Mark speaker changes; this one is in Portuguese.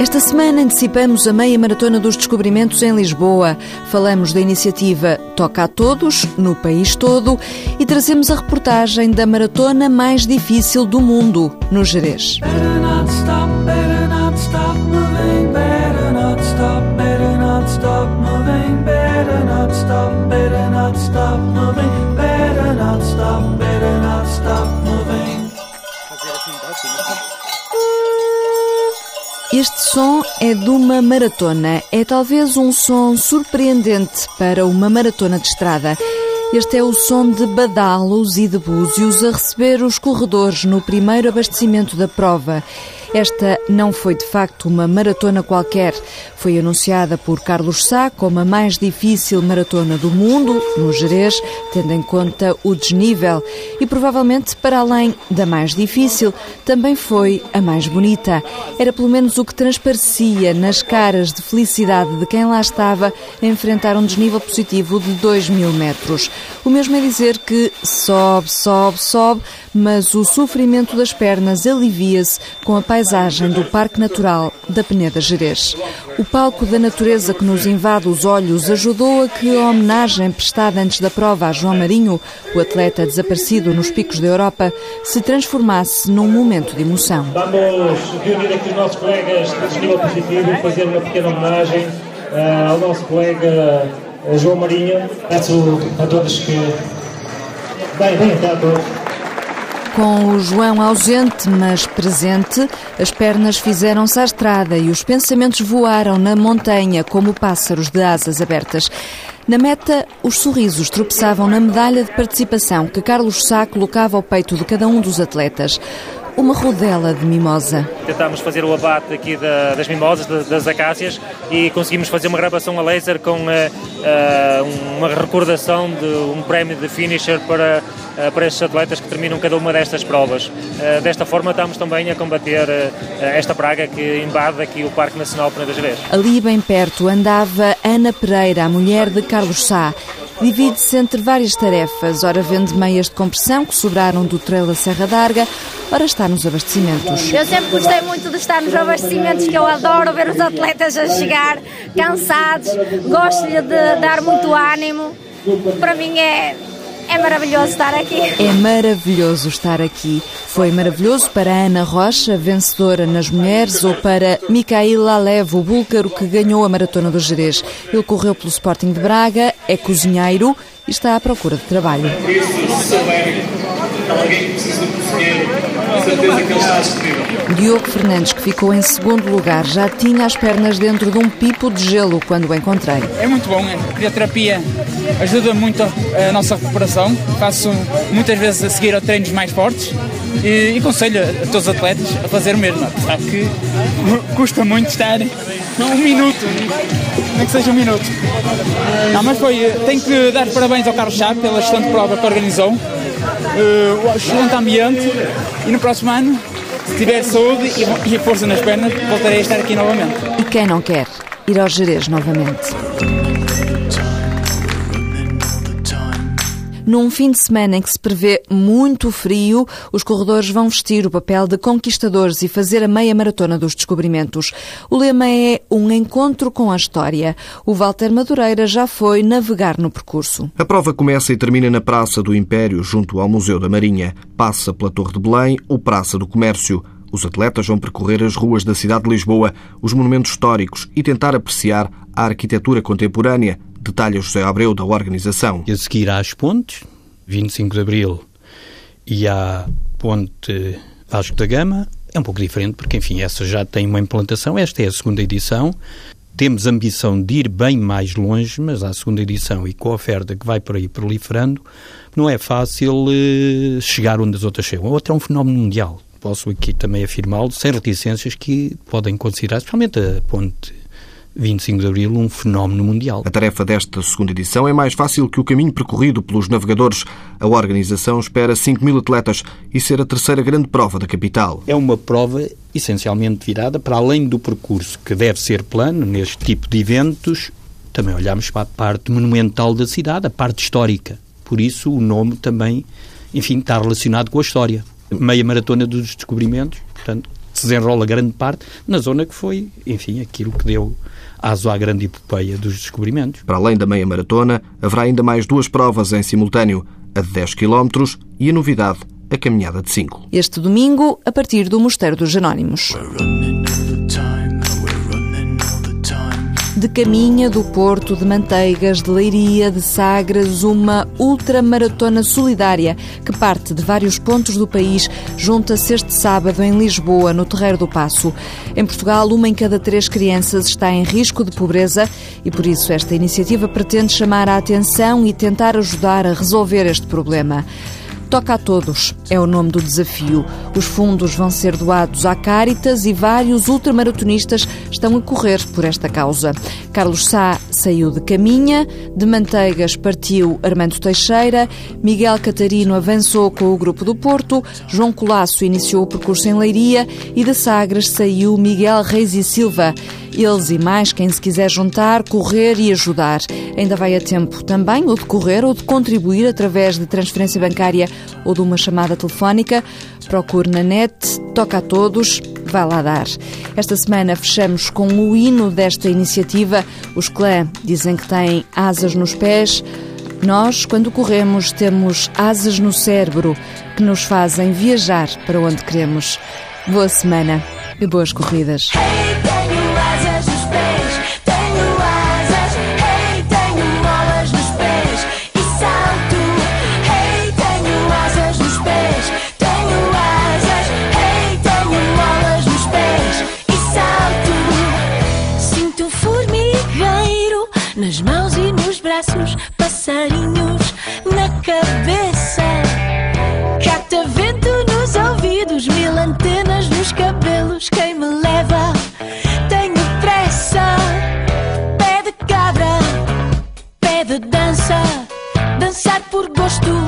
Speaker 1: Esta semana antecipamos a meia maratona dos descobrimentos em Lisboa. Falamos da iniciativa Toca a Todos, no país todo, e trazemos a reportagem da maratona mais difícil do mundo, no Jerez. Este som é de uma maratona. É talvez um som surpreendente para uma maratona de estrada. Este é o som de badalos e de búzios a receber os corredores no primeiro abastecimento da prova. Esta não foi de facto uma maratona qualquer. Foi anunciada por Carlos Sá como a mais difícil maratona do mundo, no Jerez, tendo em conta o desnível. E provavelmente, para além da mais difícil, também foi a mais bonita. Era pelo menos o que transparecia nas caras de felicidade de quem lá estava a enfrentar um desnível positivo de 2 mil metros. O mesmo é dizer que sobe, sobe, sobe, mas o sofrimento das pernas alivia-se com a paisagem do Parque Natural da Peneda Gerês. O palco da natureza que nos invade os olhos ajudou a que a homenagem prestada antes da prova a João Marinho, o atleta desaparecido nos picos da Europa, se transformasse num momento de emoção.
Speaker 2: Vamos reunir aqui os nossos colegas de desnível positivo e fazer uma pequena homenagem uh, ao nosso colega uh, João Marinho. Peço a todos que. Bem, bem, a todos.
Speaker 1: Com o João ausente, mas presente, as pernas fizeram-se à estrada e os pensamentos voaram na montanha como pássaros de asas abertas. Na meta, os sorrisos tropeçavam na medalha de participação que Carlos Sá colocava ao peito de cada um dos atletas uma rodela de mimosa.
Speaker 2: Tentámos fazer o abate aqui da, das mimosas, das acácias, e conseguimos fazer uma gravação a laser com uh, uh, uma recordação de um prémio de finisher para, uh, para estes atletas que terminam cada uma destas provas. desta forma estamos também a combater esta praga que invade aqui o Parque Nacional Peneda Gerês.
Speaker 1: Ali bem perto andava Ana Pereira, a mulher de Carlos Sá, divide-se entre várias tarefas. Ora vende meias de compressão que sobraram do trailer Serra d'Arga, ora está nos abastecimentos.
Speaker 3: Eu sempre gostei muito de estar nos abastecimentos, que eu adoro ver os atletas a chegar cansados, gosto-lhe de dar muito ânimo. Para mim é é maravilhoso estar aqui.
Speaker 1: É maravilhoso estar aqui. Foi maravilhoso para Ana Rocha, vencedora nas mulheres, ou para Mikhail Alev, o búlgaro que ganhou a Maratona do Jerez. Ele correu pelo Sporting de Braga, é cozinheiro e está à procura de trabalho. Alguém que precisa cozinheiro, certeza que ele está disponível. Diogo Fernandes, que ficou em segundo lugar, já tinha as pernas dentro de um pipo de gelo quando o encontrei.
Speaker 4: É muito bom, a crioterapia ajuda muito a nossa recuperação. Faço muitas vezes a seguir a treinos mais fortes e, aconselho a todos os atletas a fazer o mesmo, apesar que custa muito estar um minuto, nem que seja um minuto. Não, mas foi, tenho que dar parabéns ao Carlos Chá pela gestão de prova que organizou, uh, o excelente ambiente e no próximo ano se tiver saúde e força nas pernas, voltarei a estar aqui novamente.
Speaker 1: E quem não quer ir ao Jerez novamente? Num fim de semana em que se prevê muito frio, os corredores vão vestir o papel de conquistadores e fazer a meia maratona dos descobrimentos. O lema é um encontro com a história. O Walter Madureira já foi navegar no percurso.
Speaker 5: A prova começa e termina na Praça do Império, junto ao Museu da Marinha. Passa pela Torre de Belém ou Praça do Comércio. Os atletas vão percorrer as ruas da cidade de Lisboa, os monumentos históricos e tentar apreciar a arquitetura contemporânea, Detalha José Abreu, da organização.
Speaker 6: A seguir às pontes, 25 de Abril, e à ponte Vasco da Gama, é um pouco diferente, porque, enfim, essa já tem uma implantação, esta é a segunda edição. Temos ambição de ir bem mais longe, mas à segunda edição e com a oferta que vai por aí proliferando, não é fácil eh, chegar onde as outras chegam. A outra é um fenómeno mundial. Posso aqui também afirmá-lo, sem reticências que podem considerar, especialmente a ponte 25 de Abril, um fenómeno mundial.
Speaker 5: A tarefa desta segunda edição é mais fácil que o caminho percorrido pelos navegadores. A organização espera 5 mil atletas e ser a terceira grande prova da capital.
Speaker 6: É uma prova essencialmente virada para além do percurso que deve ser plano neste tipo de eventos, também olhamos para a parte monumental da cidade, a parte histórica. Por isso o nome também, enfim, está relacionado com a história. Meia maratona dos descobrimentos, portanto, desenrola grande parte na zona que foi, enfim, aquilo que deu aso à grande epopeia dos descobrimentos.
Speaker 5: Para além da meia maratona, haverá ainda mais duas provas em simultâneo, a de 10 km e a novidade, a caminhada de 5.
Speaker 1: Este domingo, a partir do Mosteiro dos Anónimos. De Caminha, do Porto, de Manteigas, de Leiria, de Sagres, uma ultramaratona solidária que parte de vários pontos do país, junta-se este sábado em Lisboa, no Terreiro do Passo. Em Portugal, uma em cada três crianças está em risco de pobreza e por isso esta iniciativa pretende chamar a atenção e tentar ajudar a resolver este problema. Toca a todos é o nome do desafio. Os fundos vão ser doados à Caritas e vários ultramaratonistas estão a correr por esta causa. Carlos Sá saiu de Caminha, de Manteigas partiu Armando Teixeira, Miguel Catarino avançou com o Grupo do Porto, João Colasso iniciou o percurso em Leiria e de Sagres saiu Miguel Reis e Silva. Eles e mais quem se quiser juntar, correr e ajudar. Ainda vai a tempo também ou de correr ou de contribuir através de transferência bancária ou de uma chamada telefónica. Procure na net, toca a todos, vai lá dar. Esta semana fechamos com o hino desta iniciativa. Os clã dizem que têm asas nos pés. Nós, quando corremos, temos asas no cérebro que nos fazem viajar para onde queremos. Boa semana e boas corridas.
Speaker 7: nas mãos e nos braços, passarinhos na cabeça, catavento nos ouvidos, mil antenas nos cabelos. Quem me leva? Tenho pressa. Pé de cabra, pé de dança, dançar por gosto.